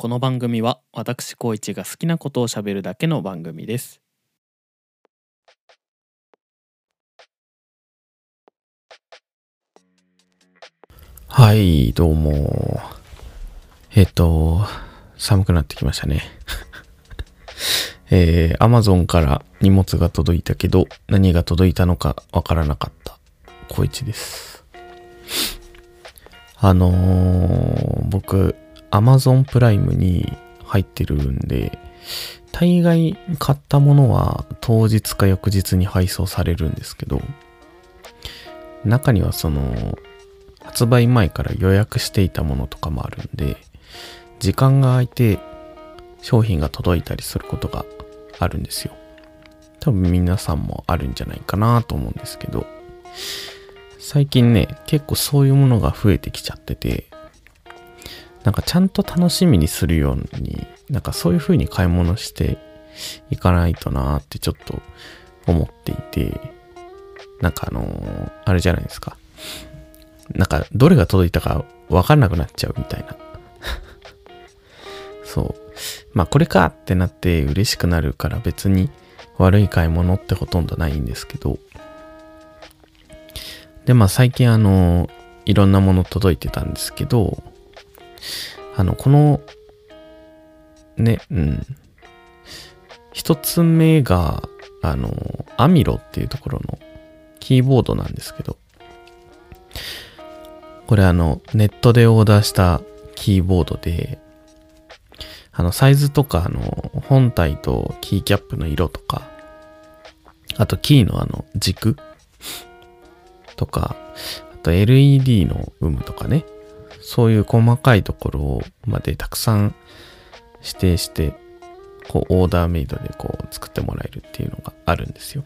この番組は私高一が好きなことをしゃべるだけの番組ですはい、どうも。えっと、寒くなってきましたね。えー、アマゾンから荷物が届いたけど、何が届いたのかわからなかった。小一です。あのー、僕、アマゾンプライムに入ってるんで、大概買ったものは当日か翌日に配送されるんですけど、中にはその、発売前から予約していたものとかもあるんで、時間が空いて商品が届いたりすることがあるんですよ。多分皆さんもあるんじゃないかなと思うんですけど、最近ね、結構そういうものが増えてきちゃってて、なんかちゃんと楽しみにするように、なんかそういう風に買い物していかないとなーってちょっと思っていて、なんかあのーあれじゃないですか。なんか、どれが届いたかわかんなくなっちゃうみたいな。そう。まあ、これかってなって嬉しくなるから別に悪い買い物ってほとんどないんですけど。で、まあ、最近あの、いろんなもの届いてたんですけど、あの、この、ね、うん。一つ目が、あの、アミロっていうところのキーボードなんですけど、これあの、ネットでオーダーしたキーボードで、あの、サイズとか、あの、本体とキーキャップの色とか、あとキーのあの、軸とか、あと LED の有無とかね、そういう細かいところまでたくさん指定して、こう、オーダーメイドでこう、作ってもらえるっていうのがあるんですよ。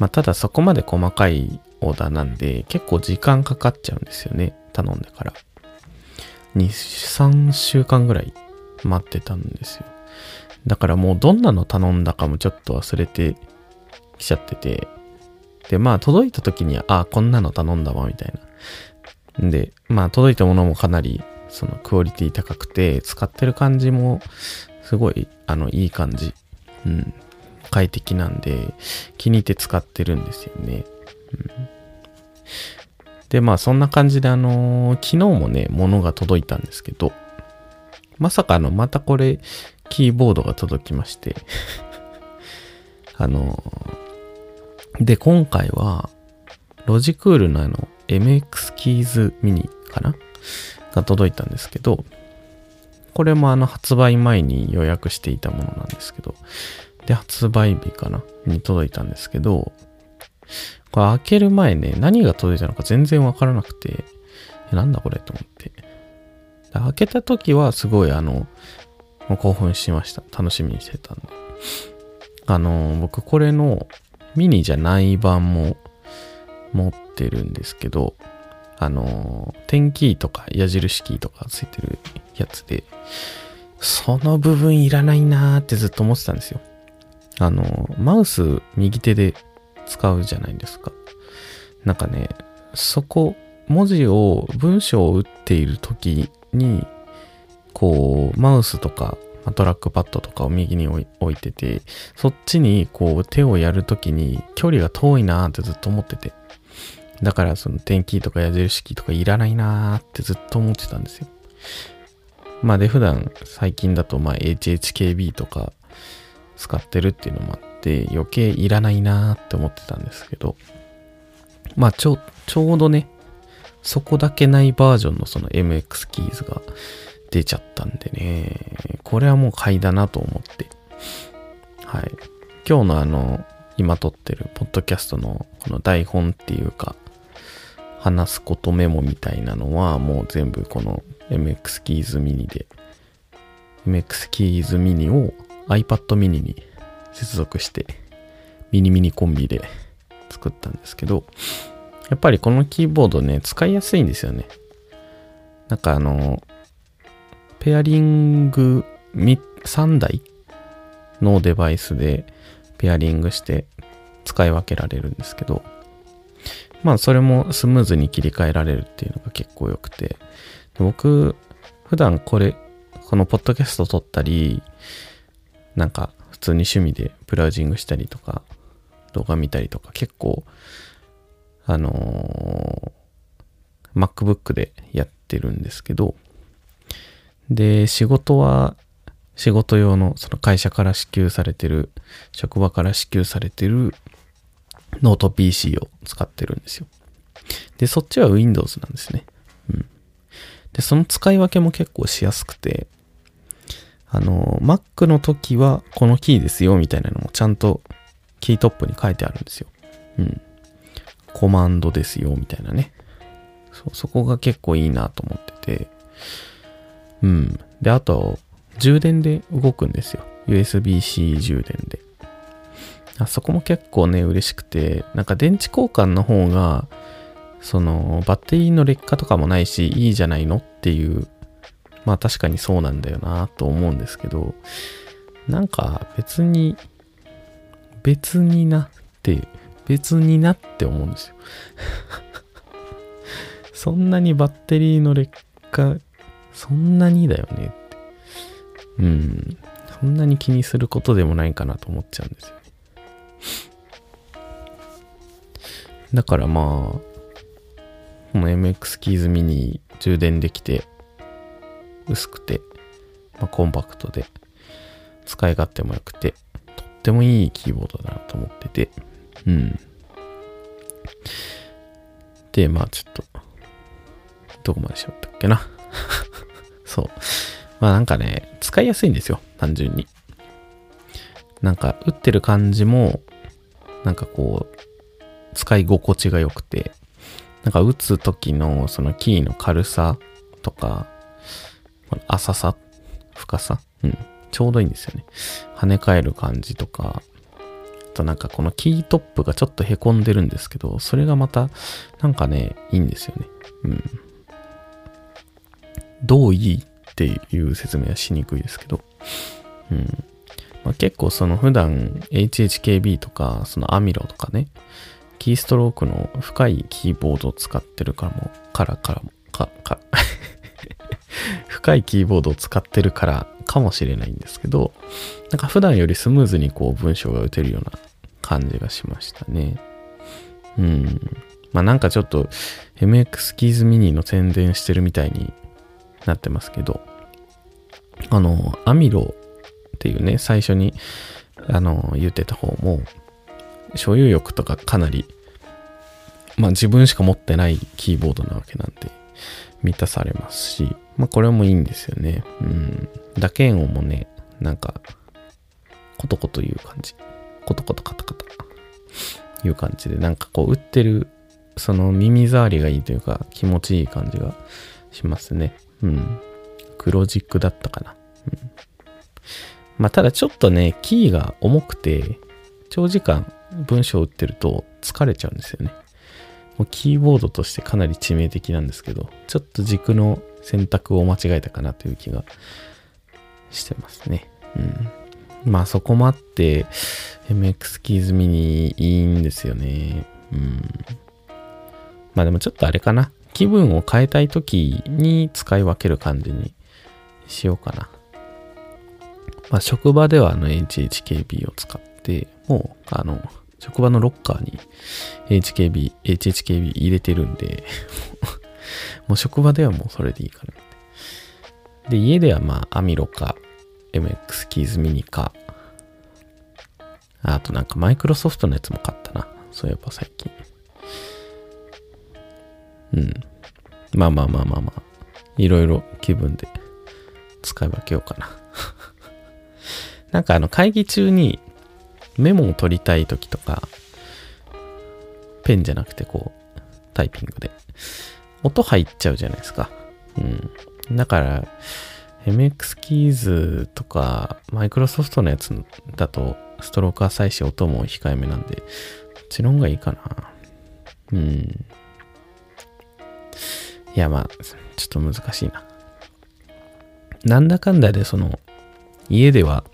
まあ、ただそこまで細かいオーダーなんで、結構時間かかっちゃうんですよね。頼んでから。2、3週間ぐらい待ってたんですよ。だからもうどんなの頼んだかもちょっと忘れてきちゃってて。で、まあ届いた時には、あ、こんなの頼んだわ、みたいな。で、まあ届いたものもかなり、そのクオリティ高くて、使ってる感じも、すごい、あの、いい感じ。うん。快適なんで、気に入って使ってるんですよね。うんで、まあそんな感じであのー昨日もね、物が届いたんですけど、まさかあの、またこれ、キーボードが届きまして、あのーで、今回は、ロジクールのあの、MX キーズミニかな？が届いたんですけど、これもあの、発売前に予約していたものなんですけど、で、発売日かな？に届いたんですけど、これ開ける前ね、何が届いたのか全然わからなくて、えなんだこれと思って。開けた時はすごいあの、もう興奮しました。楽しみにしてたんで。あの、僕これのミニじゃない版も持ってるんですけど、あの、点キーとか矢印キーとかついてるやつで、その部分いらないなーってずっと思ってたんですよ。あの、マウス右手で使うじゃないですか。なんかね、そこ、文字を、文章を打っている時に、こう、マウスとか、トラックパッドとかを右に置い置いてて、そっちにこう手をやるときに距離が遠いなーってずっと思ってて。だからその点キーとか矢印キーとかいらないなーってずっと思ってたんですよ。まあで普段最近だとまあ HHKB とか使ってるっていうのもあって余計いらないなーって思ってたんですけど、まあちょ、ちょうどね、そこだけないバージョンのその MX キーズが出ちゃったんでね、これはもう買いだなと思って。はい。今日のあの、今撮ってるポッドキャストのこの台本っていうか、話すことメモみたいなのはもう全部この MX キーズミニで、MX キーズミニを iPad mini に接続して、ミニミニコンビで作ったんですけど、やっぱりこのキーボードね、使いやすいんですよね。なんかあの、ペアリング3台のデバイスでペアリングして使い分けられるんですけど、まあそれもスムーズに切り替えられるっていうのが結構良くて、僕、普段これこのポッドキャスト撮ったり、なんか普通に趣味でブラウジングしたりとか、動画見たりとか結構、あのー MacBook でやってるんですけど、で、仕事は仕事用のその会社から支給されてる、職場から支給されてるノート PC を使ってるんですよ。で、そっちは Windows なんですね。うん。で、その使い分けも結構しやすくて、あの、Mac の時はこのキーですよみたいなのもちゃんとキートップに書いてあるんですよ。うん。コマンドですよみたいなね。そ、そこが結構いいなと思ってて。うん。で、あと、充電で動くんですよ。USB-C 充電で。あそこも結構ね、嬉しくて、なんか電池交換の方が、その、バッテリーの劣化とかもないし、いいじゃないのっていう、まあ確かにそうなんだよなと思うんですけど、なんか別に、別になって、別になって思うんですよ。そんなにバッテリーの劣化、そんなにだよね。うん。そんなに気にすることでもないかなと思っちゃうんですよだからまあ、この MX キーズミニ充電できて、薄くて、まあ、コンパクトで、使い勝手も良くて、とってもいいキーボードだなと思ってて、うん。で、まあちょっと、どこまでしゃべったっけな？そう。まあなんかね、使いやすいんですよ、単純に。なんか、打ってる感じも、なんかこう、使い心地が良くて、なんか打つ時のそのキーの軽さとか、浅さ、深さ、うん、ちょうどいいんですよね。跳ね返る感じとか、あとなんかこのキートップがちょっと凹んでるんですけど、それがまた、なんかね、いいんですよね。うん。どういいっていう説明はしにくいですけど、うん。まあ、結構その普段 HHKB とか、そのアミロとかね、キーストロークの深いキーボードを使ってるからも、からからも、か、か、深いキーボードを使ってるからかもしれないんですけど、なんか普段よりスムーズにこう文章が打てるような感じがしましたね。うん。まあなんかちょっと MX キーズミニの宣伝してるみたいになってますけど、あの、アミロっていうね、最初に、あの、言ってた方も、所有欲とかかなり、まあ自分しか持ってないキーボードなわけなんで、満たされますし、まあこれもいいんですよね。うん。打鍵音もね、なんか、コトコトいう感じ。コトコトカタカタいう感じで、なんかこう打ってる、その耳障りがいいというか気持ちいい感じがしますね。うん。黒軸だったかな。うん。まあただちょっとね、キーが重くて、長時間文章を打ってると疲れちゃうんですよね。もうキーボードとしてかなり致命的なんですけど、ちょっと軸の選択を間違えたかなという気がしてますね。うん。まあそこもあって、MX キーズミニいいんですよね。うん。まあでもちょっとあれかな。気分を変えたい時に使い分ける感じにしようかな。まあ職場ではあの HHKB を使って、もうあの、職場のロッカーに HKB、HHKB 入れてるんで、もう職場ではもうそれでいいかな。で、家ではまあアミロか MX キーズミニか、あとなんかマイクロソフトのやつも買ったな。そういえば最近。うん。まあまあまあまあまあ。いろいろ気分で使い分けようかな。なんかあの会議中にメモを取りたい時とか、ペンじゃなくてこう、タイピングで。音入っちゃうじゃないですか。うん。だから、MX キーズとか、マイクロソフトのやつだと、ストローク浅いし音も控えめなんで、こっちの方がいいかな。うん。いや、まあ、ちょっと難しいな。なんだかんだで、その、家では、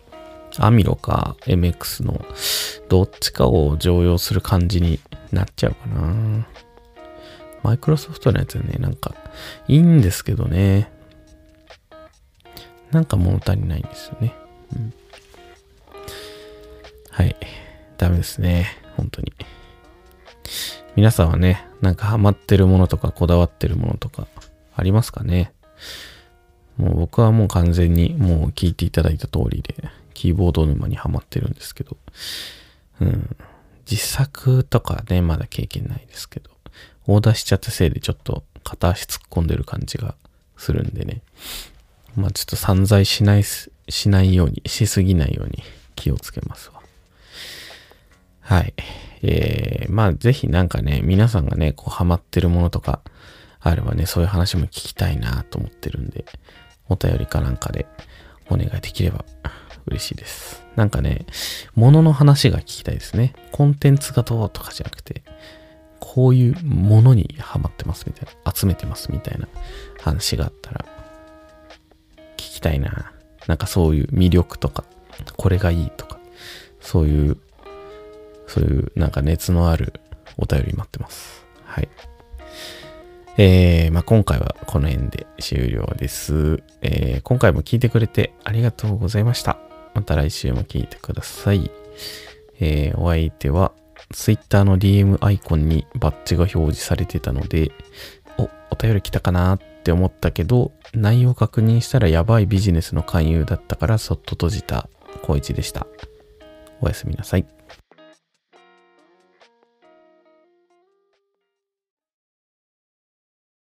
アミロか MX のどっちかを常用する感じになっちゃうかな。マイクロソフトのやつはね、なんかいいんですけどね。なんか物足りないんですよね。うん。はい。ダメですね。本当に。皆さんはね、なんかハマってるものとかこだわってるものとかありますかね？もう僕はもう完全にもう聞いていただいた通りで、キーボード沼にハマってるんですけど、うん。自作とかね、まだ経験ないですけど、オーダーしちゃったせいでちょっと片足突っ込んでる感じがするんでね。まあちょっと散財しないす、しないように、しすぎないように気をつけますわ。はい。えー、まあぜひなんかね、皆さんがね、こうハマってるものとかあればね、そういう話も聞きたいなと思ってるんで、お便りかなんかでお願いできれば嬉しいです。なんかね、物の話が聞きたいですね。コンテンツがどうとかじゃなくて、こういうものにハマってますみたいな、集めてますみたいな話があったら、聞きたいな。なんかそういう魅力とか、これがいいとか、そういう、そういうなんか熱のあるお便り待ってます。はい。えー、まあ、今回はこの辺で終了です。えー、今回も聞いてくれてありがとうございました。また来週も聞いてください。えー、お相手は、Twitter の DM アイコンにバッジが表示されてたので、お、お便り来たかなって思ったけど、内容確認したらやばいビジネスの勧誘だったからそっと閉じた、小一でした。おやすみなさい。